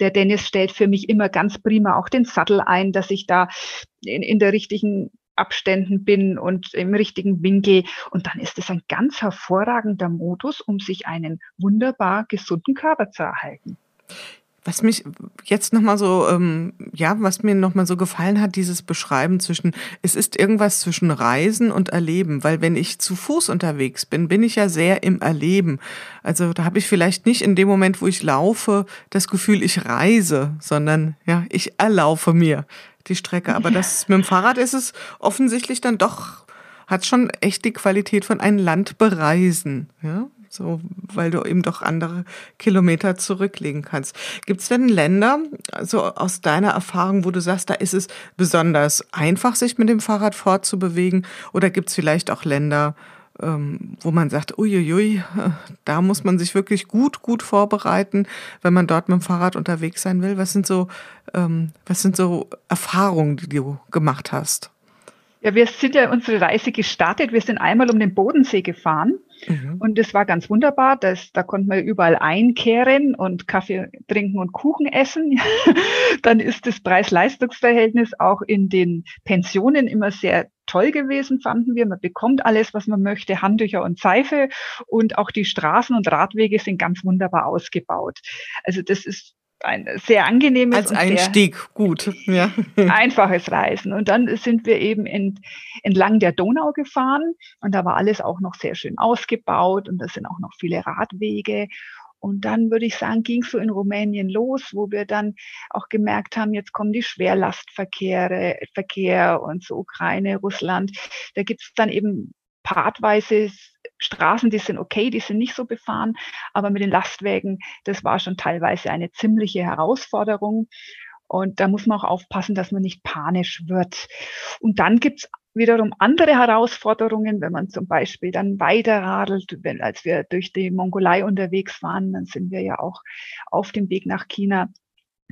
Speaker 3: Der Dennis stellt für mich immer ganz prima auch den Sattel ein, dass ich da in, in der richtigen Abständen bin und im richtigen Winkel. Und dann ist es ein ganz hervorragender Modus, um sich einen wunderbar gesunden Körper zu erhalten.
Speaker 2: Was mich jetzt nochmal so, ähm, ja, was mir nochmal so gefallen hat, dieses Beschreiben zwischen, es ist irgendwas zwischen Reisen und Erleben, weil wenn ich zu Fuß unterwegs bin, bin ich ja sehr im Erleben. Also da habe ich vielleicht nicht in dem Moment, wo ich laufe, das Gefühl, ich reise, sondern ja, ich erlaufe mir die Strecke. Aber das mit dem Fahrrad ist es offensichtlich dann doch, hat schon echt die Qualität von einem Land bereisen. Ja? So, weil du eben doch andere Kilometer zurücklegen kannst. Gibt es denn Länder, so aus deiner Erfahrung, wo du sagst, da ist es besonders einfach, sich mit dem Fahrrad fortzubewegen? Oder gibt es vielleicht auch Länder, ähm, wo man sagt, uiuiui, da muss man sich wirklich gut, gut vorbereiten, wenn man dort mit dem Fahrrad unterwegs sein will. Was sind so, ähm, was sind so Erfahrungen, die du gemacht hast?
Speaker 3: Ja, wir sind ja unsere Reise gestartet. Wir sind einmal um den Bodensee gefahren mhm. und das war ganz wunderbar. Das, da konnten wir überall einkehren und Kaffee trinken und Kuchen essen. Dann ist das Preis-Leistungs-Verhältnis auch in den Pensionen immer sehr toll gewesen, fanden wir. Man bekommt alles, was man möchte, Handtücher und Seife und auch die Straßen und Radwege sind ganz wunderbar ausgebaut. Also das ist ein sehr angenehmes
Speaker 2: als Einstieg gut
Speaker 3: ja. einfaches Reisen und dann sind wir eben ent, entlang der Donau gefahren und da war alles auch noch sehr schön ausgebaut und da sind auch noch viele Radwege und dann würde ich sagen, ging es so in Rumänien los, wo wir dann auch gemerkt haben, jetzt kommen die Schwerlastverkehre, Verkehr und so Ukraine, Russland. Da gibt es dann eben partweise Straßen, die sind okay, die sind nicht so befahren, aber mit den Lastwagen, das war schon teilweise eine ziemliche Herausforderung. Und da muss man auch aufpassen, dass man nicht panisch wird. Und dann gibt's wiederum andere Herausforderungen, wenn man zum Beispiel dann weiterradelt. Wenn, als wir durch die Mongolei unterwegs waren, dann sind wir ja auch auf dem Weg nach China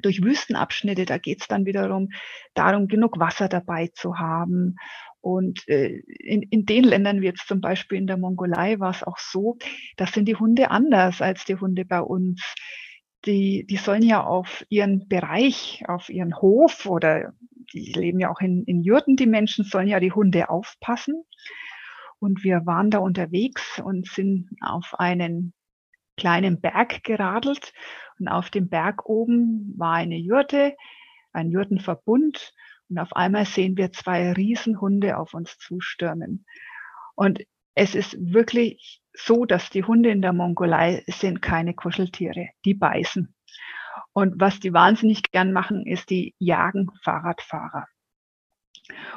Speaker 3: durch Wüstenabschnitte. Da geht es dann wiederum darum, genug Wasser dabei zu haben. Und äh, in, in den Ländern, wie jetzt zum Beispiel in der Mongolei, war es auch so, da sind die Hunde anders als die Hunde bei uns. Die, die sollen ja auf ihren Bereich, auf ihren Hof oder die leben ja auch in, in Jurten, die Menschen sollen ja die Hunde aufpassen. Und wir waren da unterwegs und sind auf einen kleinen Berg geradelt. Und auf dem Berg oben war eine Jurte, ein Jurtenverbund. Und auf einmal sehen wir zwei Riesenhunde auf uns zustürmen. Und es ist wirklich so, dass die Hunde in der Mongolei sind keine Kuscheltiere. Die beißen. Und was die wahnsinnig gern machen, ist, die jagen Fahrradfahrer.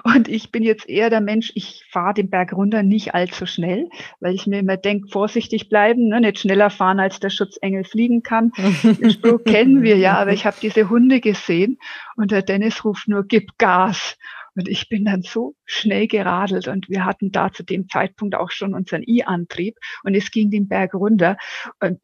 Speaker 3: Und ich bin jetzt eher der Mensch, ich fahre den Berg runter nicht allzu schnell, weil ich mir immer denke, vorsichtig bleiben, ne, nicht schneller fahren, als der Schutzengel fliegen kann. Den Spruch kennen wir ja, aber ich habe diese Hunde gesehen und der Dennis ruft nur, gib Gas. Und ich bin dann so schnell geradelt und wir hatten da zu dem Zeitpunkt auch schon unseren I-Antrieb und es ging den Berg runter. Und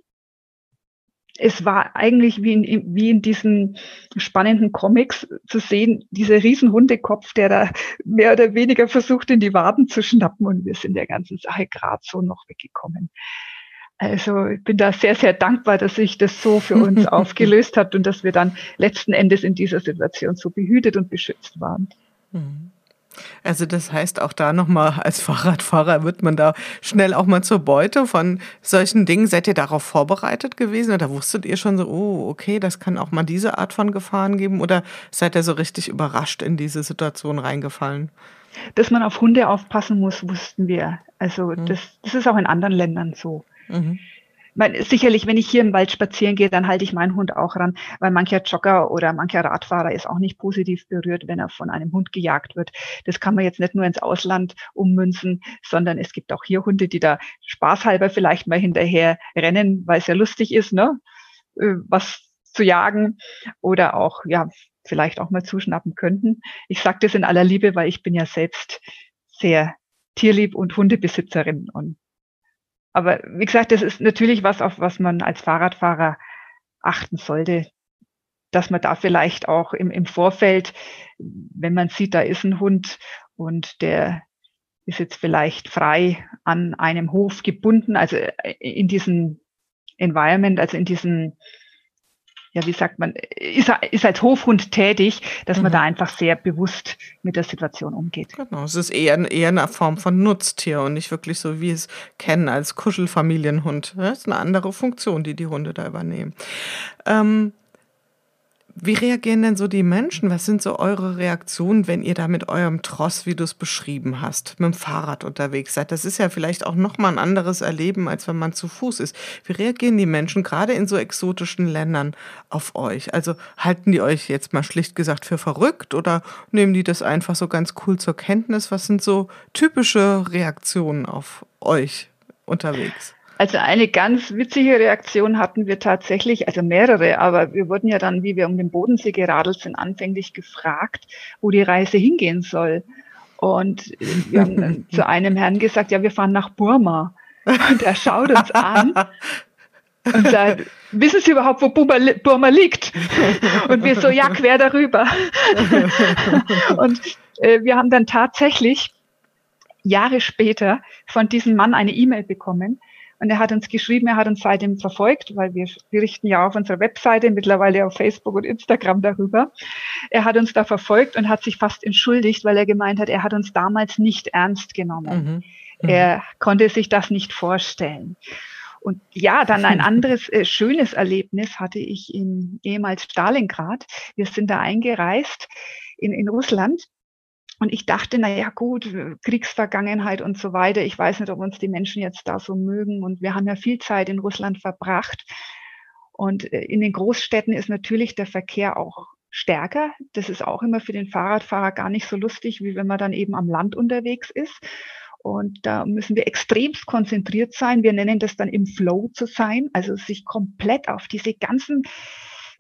Speaker 3: es war eigentlich wie in, wie in diesen spannenden Comics zu sehen, dieser riesen Hundekopf, der da mehr oder weniger versucht, in die Waden zu schnappen und wir sind der ganzen Sache gerade so noch weggekommen. Also ich bin da sehr, sehr dankbar, dass sich das so für uns aufgelöst hat und dass wir dann letzten Endes in dieser Situation so behütet und beschützt waren. Mhm.
Speaker 2: Also das heißt, auch da nochmal als Fahrradfahrer wird man da schnell auch mal zur Beute von solchen Dingen. Seid ihr darauf vorbereitet gewesen oder wusstet ihr schon so, oh, okay, das kann auch mal diese Art von Gefahren geben oder seid ihr so richtig überrascht in diese Situation reingefallen?
Speaker 3: Dass man auf Hunde aufpassen muss, wussten wir. Also mhm. das, das ist auch in anderen Ländern so. Mhm meine, sicherlich, wenn ich hier im Wald spazieren gehe, dann halte ich meinen Hund auch ran, weil mancher Jogger oder mancher Radfahrer ist auch nicht positiv berührt, wenn er von einem Hund gejagt wird. Das kann man jetzt nicht nur ins Ausland ummünzen, sondern es gibt auch hier Hunde, die da spaßhalber vielleicht mal hinterher rennen, weil es ja lustig ist, ne? Äh, was zu jagen oder auch, ja, vielleicht auch mal zuschnappen könnten. Ich sage das in aller Liebe, weil ich bin ja selbst sehr tierlieb und Hundebesitzerin und aber wie gesagt, das ist natürlich was, auf was man als Fahrradfahrer achten sollte, dass man da vielleicht auch im, im Vorfeld, wenn man sieht, da ist ein Hund und der ist jetzt vielleicht frei an einem Hof gebunden, also in diesem Environment, also in diesem ja, wie sagt man, ist, ist als Hofhund tätig, dass mhm. man da einfach sehr bewusst mit der Situation umgeht.
Speaker 2: Genau, es ist eher, eher eine Form von Nutztier und nicht wirklich so, wie es kennen als Kuschelfamilienhund. Das ist eine andere Funktion, die die Hunde da übernehmen. Ähm, wie reagieren denn so die Menschen? Was sind so eure Reaktionen, wenn ihr da mit eurem Tross, wie du es beschrieben hast, mit dem Fahrrad unterwegs seid? Das ist ja vielleicht auch nochmal ein anderes Erleben, als wenn man zu Fuß ist. Wie reagieren die Menschen gerade in so exotischen Ländern auf euch? Also halten die euch jetzt mal schlicht gesagt für verrückt oder nehmen die das einfach so ganz cool zur Kenntnis? Was sind so typische Reaktionen auf euch unterwegs?
Speaker 3: Also eine ganz witzige Reaktion hatten wir tatsächlich, also mehrere, aber wir wurden ja dann, wie wir um den Bodensee geradelt sind, anfänglich gefragt, wo die Reise hingehen soll. Und wir haben zu einem Herrn gesagt, ja, wir fahren nach Burma. Und er schaut uns an und sagt, wissen Sie überhaupt, wo Burma liegt? Und wir so, ja, quer darüber. Und äh, wir haben dann tatsächlich Jahre später von diesem Mann eine E-Mail bekommen, und er hat uns geschrieben, er hat uns seitdem verfolgt, weil wir berichten ja auf unserer Webseite, mittlerweile auf Facebook und Instagram darüber. Er hat uns da verfolgt und hat sich fast entschuldigt, weil er gemeint hat, er hat uns damals nicht ernst genommen. Mhm. Mhm. Er konnte sich das nicht vorstellen. Und ja, dann ein anderes äh, schönes Erlebnis hatte ich in ehemals Stalingrad. Wir sind da eingereist in, in Russland und ich dachte, na ja, gut, Kriegsvergangenheit und so weiter. Ich weiß nicht, ob uns die Menschen jetzt da so mögen. Und wir haben ja viel Zeit in Russland verbracht. Und äh, in den Großstädten ist natürlich der Verkehr auch stärker. Das ist auch immer für den Fahrradfahrer gar nicht so lustig, wie wenn man dann eben am Land unterwegs ist. Und da müssen wir extremst konzentriert sein. Wir nennen das dann im Flow zu sein, also sich komplett auf diese ganzen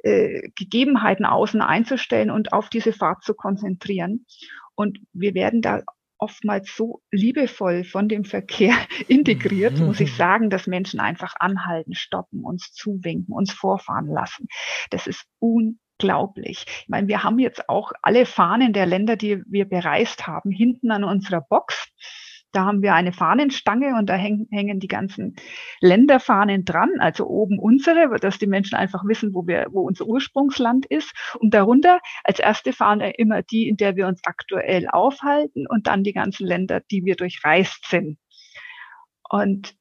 Speaker 3: äh, Gegebenheiten außen einzustellen und auf diese Fahrt zu konzentrieren. Und wir werden da oftmals so liebevoll von dem Verkehr integriert, muss ich sagen, dass Menschen einfach anhalten, stoppen, uns zuwinken, uns vorfahren lassen. Das ist unglaublich. Ich meine, wir haben jetzt auch alle Fahnen der Länder, die wir bereist haben, hinten an unserer Box. Da haben wir eine Fahnenstange und da hängen, hängen die ganzen Länderfahnen dran, also oben unsere, dass die Menschen einfach wissen, wo wir, wo unser Ursprungsland ist. Und darunter als erste Fahne immer die, in der wir uns aktuell aufhalten und dann die ganzen Länder, die wir durchreist sind. Und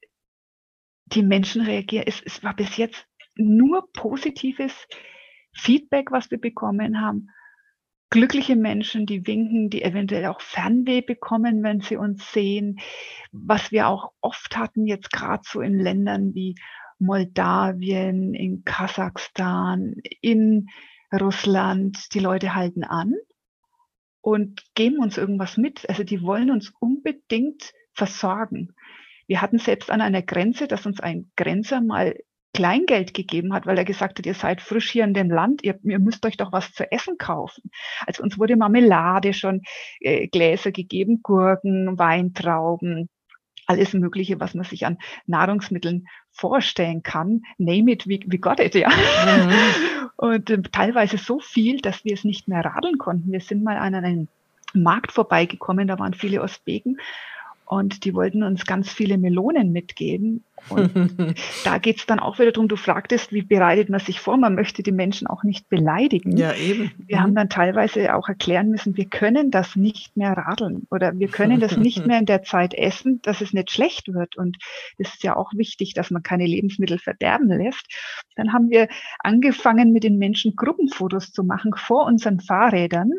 Speaker 3: die Menschen reagieren, es, es war bis jetzt nur positives Feedback, was wir bekommen haben glückliche Menschen, die winken, die eventuell auch Fernweh bekommen, wenn sie uns sehen, was wir auch oft hatten, jetzt gerade so in Ländern wie Moldawien, in Kasachstan, in Russland, die Leute halten an und geben uns irgendwas mit. Also die wollen uns unbedingt versorgen. Wir hatten selbst an einer Grenze, dass uns ein Grenzer mal Kleingeld gegeben hat, weil er gesagt hat, ihr seid frisch hier in dem Land, ihr, ihr müsst euch doch was zu essen kaufen. Also uns wurde Marmelade schon, äh, Gläser gegeben, Gurken, Weintrauben, alles Mögliche, was man sich an Nahrungsmitteln vorstellen kann. Name it, we, we got it, ja. Mhm. Und äh, teilweise so viel, dass wir es nicht mehr radeln konnten. Wir sind mal an einem Markt vorbeigekommen, da waren viele Ostbeken und die wollten uns ganz viele Melonen mitgeben. Und da geht's dann auch wieder darum, du fragtest, wie bereitet man sich vor? Man möchte die Menschen auch nicht beleidigen.
Speaker 2: Ja, eben.
Speaker 3: Wir mhm. haben dann teilweise auch erklären müssen, wir können das nicht mehr radeln oder wir können das nicht mehr in der Zeit essen, dass es nicht schlecht wird. Und es ist ja auch wichtig, dass man keine Lebensmittel verderben lässt. Dann haben wir angefangen, mit den Menschen Gruppenfotos zu machen vor unseren Fahrrädern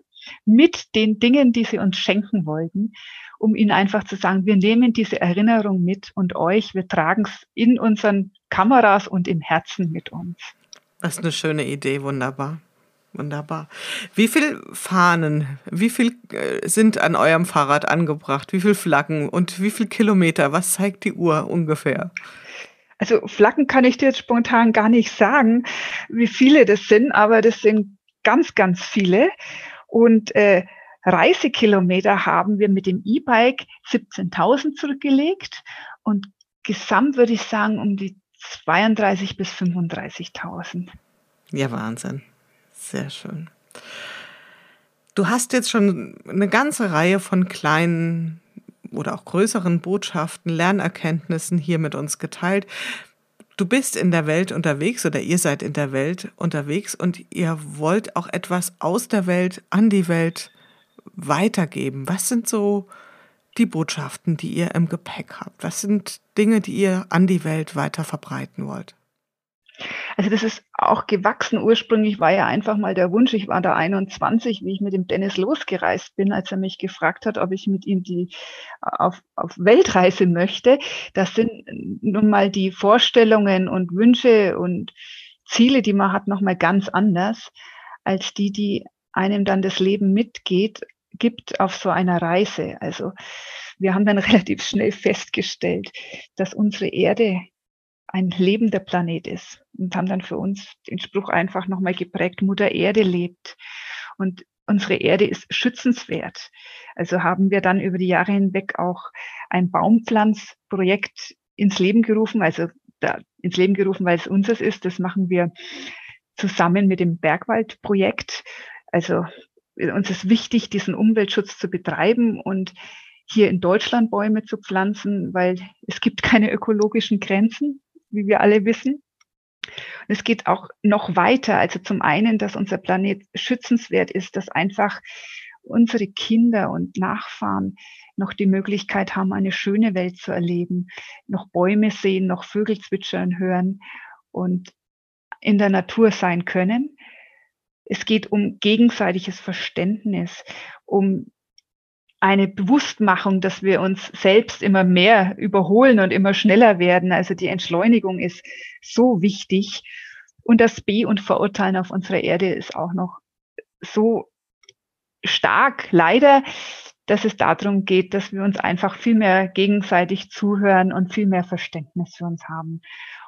Speaker 3: mit den Dingen, die sie uns schenken wollten um ihnen einfach zu sagen, wir nehmen diese Erinnerung mit und euch, wir tragen es in unseren Kameras und im Herzen mit uns.
Speaker 2: Das ist eine schöne Idee, wunderbar. Wunderbar. Wie viele Fahnen, wie viel äh, sind an eurem Fahrrad angebracht? Wie viele Flaggen und wie viele Kilometer? Was zeigt die Uhr ungefähr?
Speaker 3: Also Flaggen kann ich dir jetzt spontan gar nicht sagen, wie viele das sind, aber das sind ganz, ganz viele. Und äh, Reisekilometer haben wir mit dem E-Bike 17.000 zurückgelegt und gesamt würde ich sagen um die 32 bis 35.000.
Speaker 2: Ja, Wahnsinn. Sehr schön. Du hast jetzt schon eine ganze Reihe von kleinen oder auch größeren Botschaften, Lernerkenntnissen hier mit uns geteilt. Du bist in der Welt unterwegs oder ihr seid in der Welt unterwegs und ihr wollt auch etwas aus der Welt an die Welt weitergeben? Was sind so die Botschaften, die ihr im Gepäck habt? Was sind Dinge, die ihr an die Welt weiter verbreiten wollt?
Speaker 3: Also das ist auch gewachsen. Ursprünglich war ja einfach mal der Wunsch, ich war da 21, wie ich mit dem Dennis losgereist bin, als er mich gefragt hat, ob ich mit ihm die auf, auf Weltreise möchte. Das sind nun mal die Vorstellungen und Wünsche und Ziele, die man hat, nochmal ganz anders als die, die einem dann das Leben mitgeht gibt auf so einer Reise. Also wir haben dann relativ schnell festgestellt, dass unsere Erde ein lebender Planet ist und haben dann für uns den Spruch einfach nochmal geprägt, Mutter Erde lebt. Und unsere Erde ist schützenswert. Also haben wir dann über die Jahre hinweg auch ein Baumpflanzprojekt ins Leben gerufen, also da, ins Leben gerufen, weil es unseres ist. Das machen wir zusammen mit dem Bergwaldprojekt. Also uns ist wichtig, diesen Umweltschutz zu betreiben und hier in Deutschland Bäume zu pflanzen, weil es gibt keine ökologischen Grenzen, wie wir alle wissen. Und es geht auch noch weiter. Also zum einen, dass unser Planet schützenswert ist, dass einfach unsere Kinder und Nachfahren noch die Möglichkeit haben, eine schöne Welt zu erleben, noch Bäume sehen, noch Vögel zwitschern hören und in der Natur sein können. Es geht um gegenseitiges Verständnis, um eine Bewusstmachung, dass wir uns selbst immer mehr überholen und immer schneller werden. Also die Entschleunigung ist so wichtig. Und das B und Verurteilen auf unserer Erde ist auch noch so stark, leider, dass es darum geht, dass wir uns einfach viel mehr gegenseitig zuhören und viel mehr Verständnis für uns haben.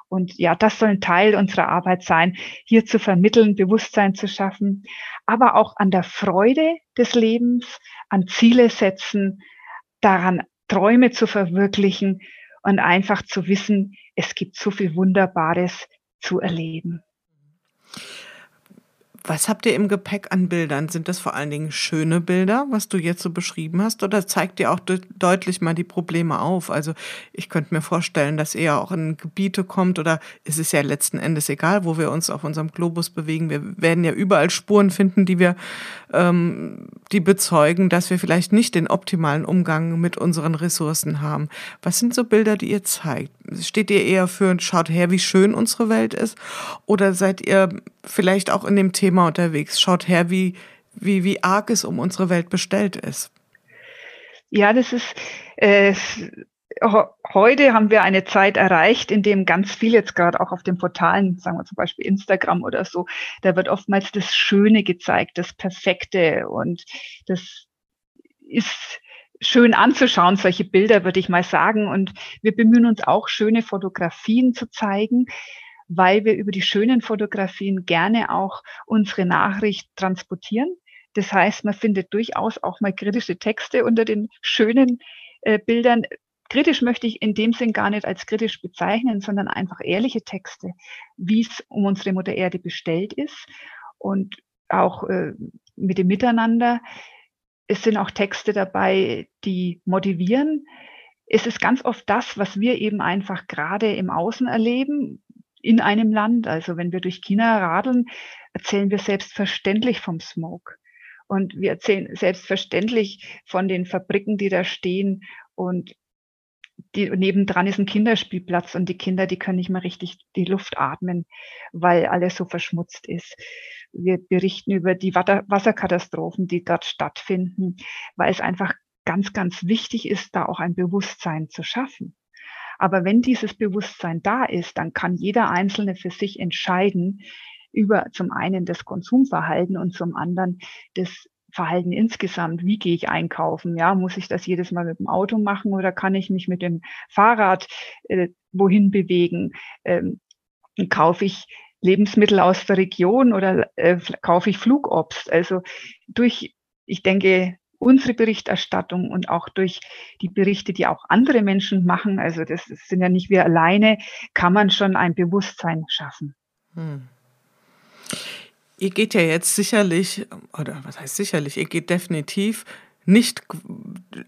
Speaker 3: Und ja, das soll ein Teil unserer Arbeit sein, hier zu vermitteln, Bewusstsein zu schaffen, aber auch an der Freude des Lebens, an Ziele setzen, daran, Träume zu verwirklichen und einfach zu wissen, es gibt so viel Wunderbares zu erleben.
Speaker 2: Was habt ihr im Gepäck an Bildern? Sind das vor allen Dingen schöne Bilder, was du jetzt so beschrieben hast, oder zeigt ihr auch de deutlich mal die Probleme auf? Also ich könnte mir vorstellen, dass ihr auch in Gebiete kommt, oder es ist ja letzten Endes egal, wo wir uns auf unserem Globus bewegen. Wir werden ja überall Spuren finden, die wir, ähm, die bezeugen, dass wir vielleicht nicht den optimalen Umgang mit unseren Ressourcen haben. Was sind so Bilder, die ihr zeigt? Steht ihr eher für und schaut her, wie schön unsere Welt ist? Oder seid ihr vielleicht auch in dem Thema unterwegs? Schaut her, wie, wie, wie arg es um unsere Welt bestellt ist.
Speaker 3: Ja, das ist, äh, heute haben wir eine Zeit erreicht, in dem ganz viel jetzt gerade auch auf den Portalen, sagen wir zum Beispiel Instagram oder so, da wird oftmals das Schöne gezeigt, das Perfekte und das ist schön anzuschauen, solche Bilder, würde ich mal sagen. Und wir bemühen uns auch, schöne Fotografien zu zeigen, weil wir über die schönen Fotografien gerne auch unsere Nachricht transportieren. Das heißt, man findet durchaus auch mal kritische Texte unter den schönen äh, Bildern. Kritisch möchte ich in dem Sinn gar nicht als kritisch bezeichnen, sondern einfach ehrliche Texte, wie es um unsere Mutter Erde bestellt ist und auch äh, mit dem Miteinander. Es sind auch Texte dabei, die motivieren. Es ist ganz oft das, was wir eben einfach gerade im Außen erleben, in einem Land. Also wenn wir durch China radeln, erzählen wir selbstverständlich vom Smoke. Und wir erzählen selbstverständlich von den Fabriken, die da stehen. Und die, nebendran ist ein Kinderspielplatz und die Kinder, die können nicht mehr richtig die Luft atmen, weil alles so verschmutzt ist. Wir berichten über die Wasserkatastrophen, die dort stattfinden, weil es einfach ganz, ganz wichtig ist, da auch ein Bewusstsein zu schaffen. Aber wenn dieses Bewusstsein da ist, dann kann jeder Einzelne für sich entscheiden über zum einen das Konsumverhalten und zum anderen das Verhalten insgesamt. Wie gehe ich einkaufen? Ja, muss ich das jedes Mal mit dem Auto machen oder kann ich mich mit dem Fahrrad äh, wohin bewegen? Ähm, kaufe ich Lebensmittel aus der Region oder äh, kaufe ich Flugobst? Also durch, ich denke, unsere Berichterstattung und auch durch die Berichte, die auch andere Menschen machen, also das sind ja nicht wir alleine, kann man schon ein Bewusstsein schaffen. Hm.
Speaker 2: Ihr geht ja jetzt sicherlich, oder was heißt sicherlich, ihr geht definitiv nicht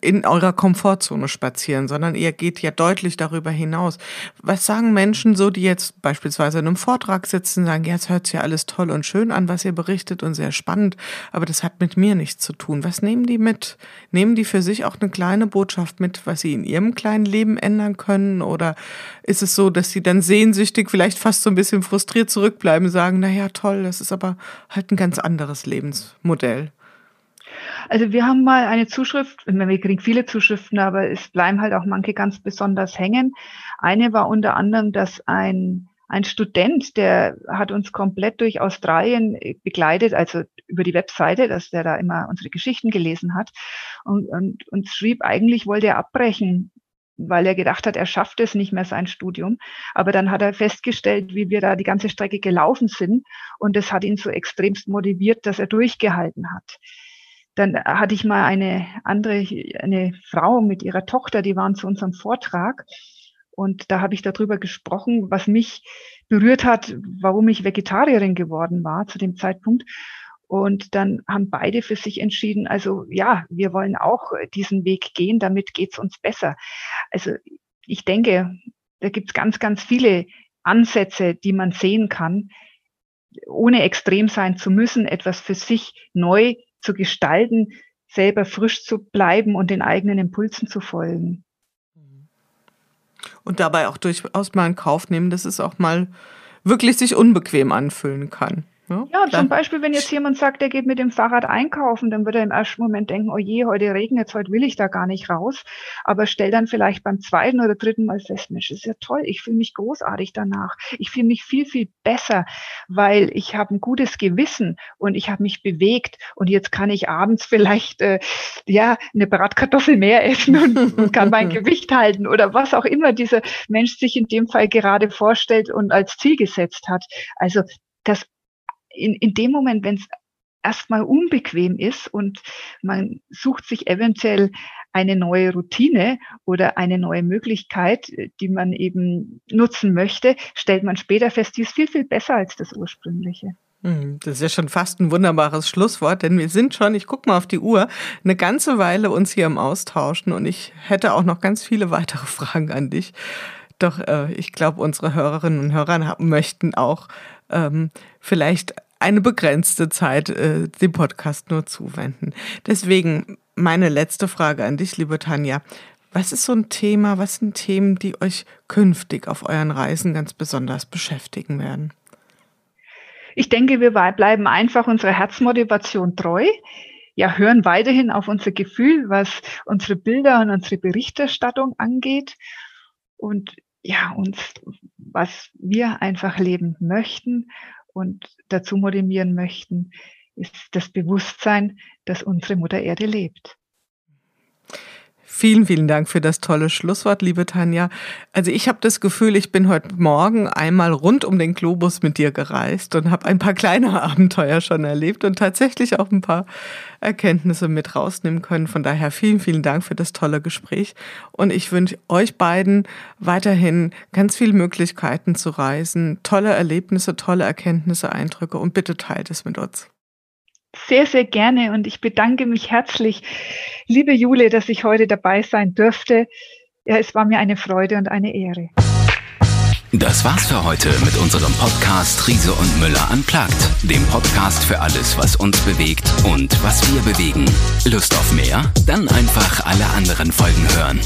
Speaker 2: in eurer Komfortzone spazieren, sondern ihr geht ja deutlich darüber hinaus. Was sagen Menschen so, die jetzt beispielsweise in einem Vortrag sitzen, sagen, ja, jetzt hört sich ja alles toll und schön an, was ihr berichtet und sehr spannend, aber das hat mit mir nichts zu tun. Was nehmen die mit? Nehmen die für sich auch eine kleine Botschaft mit, was sie in ihrem kleinen Leben ändern können? Oder ist es so, dass sie dann sehnsüchtig, vielleicht fast so ein bisschen frustriert zurückbleiben, sagen, na ja, toll, das ist aber halt ein ganz anderes Lebensmodell?
Speaker 3: Also wir haben mal eine Zuschrift, wir kriegen viele Zuschriften, aber es bleiben halt auch manche ganz besonders hängen. Eine war unter anderem, dass ein ein Student, der hat uns komplett durch Australien begleitet, also über die Webseite, dass der da immer unsere Geschichten gelesen hat und, und uns schrieb, eigentlich wollte er abbrechen, weil er gedacht hat, er schafft es nicht mehr sein Studium. Aber dann hat er festgestellt, wie wir da die ganze Strecke gelaufen sind und das hat ihn so extremst motiviert, dass er durchgehalten hat. Dann hatte ich mal eine andere, eine Frau mit ihrer Tochter, die waren zu unserem Vortrag. Und da habe ich darüber gesprochen, was mich berührt hat, warum ich Vegetarierin geworden war zu dem Zeitpunkt. Und dann haben beide für sich entschieden, also ja, wir wollen auch diesen Weg gehen, damit geht's uns besser. Also ich denke, da gibt's ganz, ganz viele Ansätze, die man sehen kann, ohne extrem sein zu müssen, etwas für sich neu zu gestalten, selber frisch zu bleiben und den eigenen Impulsen zu folgen.
Speaker 2: Und dabei auch durchaus mal in Kauf nehmen, dass es auch mal wirklich sich unbequem anfühlen kann.
Speaker 3: Ja, ja zum Beispiel, wenn jetzt jemand sagt, er geht mit dem Fahrrad einkaufen, dann würde er im ersten Moment denken, oh je, heute regnet es, heute will ich da gar nicht raus. Aber stell dann vielleicht beim zweiten oder dritten Mal fest, Mensch, ist ja toll, ich fühle mich großartig danach. Ich fühle mich viel, viel besser, weil ich habe ein gutes Gewissen und ich habe mich bewegt und jetzt kann ich abends vielleicht äh, ja eine Bratkartoffel mehr essen und, und kann mein Gewicht halten oder was auch immer dieser Mensch sich in dem Fall gerade vorstellt und als Ziel gesetzt hat. Also das in, in dem Moment, wenn es erstmal unbequem ist und man sucht sich eventuell eine neue Routine oder eine neue Möglichkeit, die man eben nutzen möchte, stellt man später fest, die ist viel, viel besser als das ursprüngliche.
Speaker 2: Hm, das ist ja schon fast ein wunderbares Schlusswort, denn wir sind schon, ich gucke mal auf die Uhr, eine ganze Weile uns hier im Austauschen und ich hätte auch noch ganz viele weitere Fragen an dich. Doch äh, ich glaube, unsere Hörerinnen und Hörer möchten auch ähm, vielleicht eine begrenzte Zeit äh, dem Podcast nur zuwenden. Deswegen meine letzte Frage an dich, liebe Tanja. Was ist so ein Thema, was sind Themen, die euch künftig auf euren Reisen ganz besonders beschäftigen werden?
Speaker 3: Ich denke, wir bleiben einfach unserer Herzmotivation treu. Ja, hören weiterhin auf unser Gefühl, was unsere Bilder und unsere Berichterstattung angeht. Und ja, uns, was wir einfach leben möchten und dazu motivieren möchten, ist das Bewusstsein, dass unsere Mutter Erde lebt.
Speaker 2: Vielen, vielen Dank für das tolle Schlusswort, liebe Tanja. Also ich habe das Gefühl, ich bin heute Morgen einmal rund um den Globus mit dir gereist und habe ein paar kleine Abenteuer schon erlebt und tatsächlich auch ein paar Erkenntnisse mit rausnehmen können. Von daher vielen, vielen Dank für das tolle Gespräch und ich wünsche euch beiden weiterhin ganz viele Möglichkeiten zu reisen, tolle Erlebnisse, tolle Erkenntnisse, Eindrücke und bitte teilt es mit uns
Speaker 3: sehr, sehr gerne und ich bedanke mich herzlich, liebe Jule, dass ich heute dabei sein durfte. Ja, es war mir eine Freude und eine Ehre.
Speaker 1: Das war's für heute mit unserem Podcast Riese und Müller unplugged, dem Podcast für alles, was uns bewegt und was wir bewegen. Lust auf mehr? Dann einfach alle anderen Folgen hören.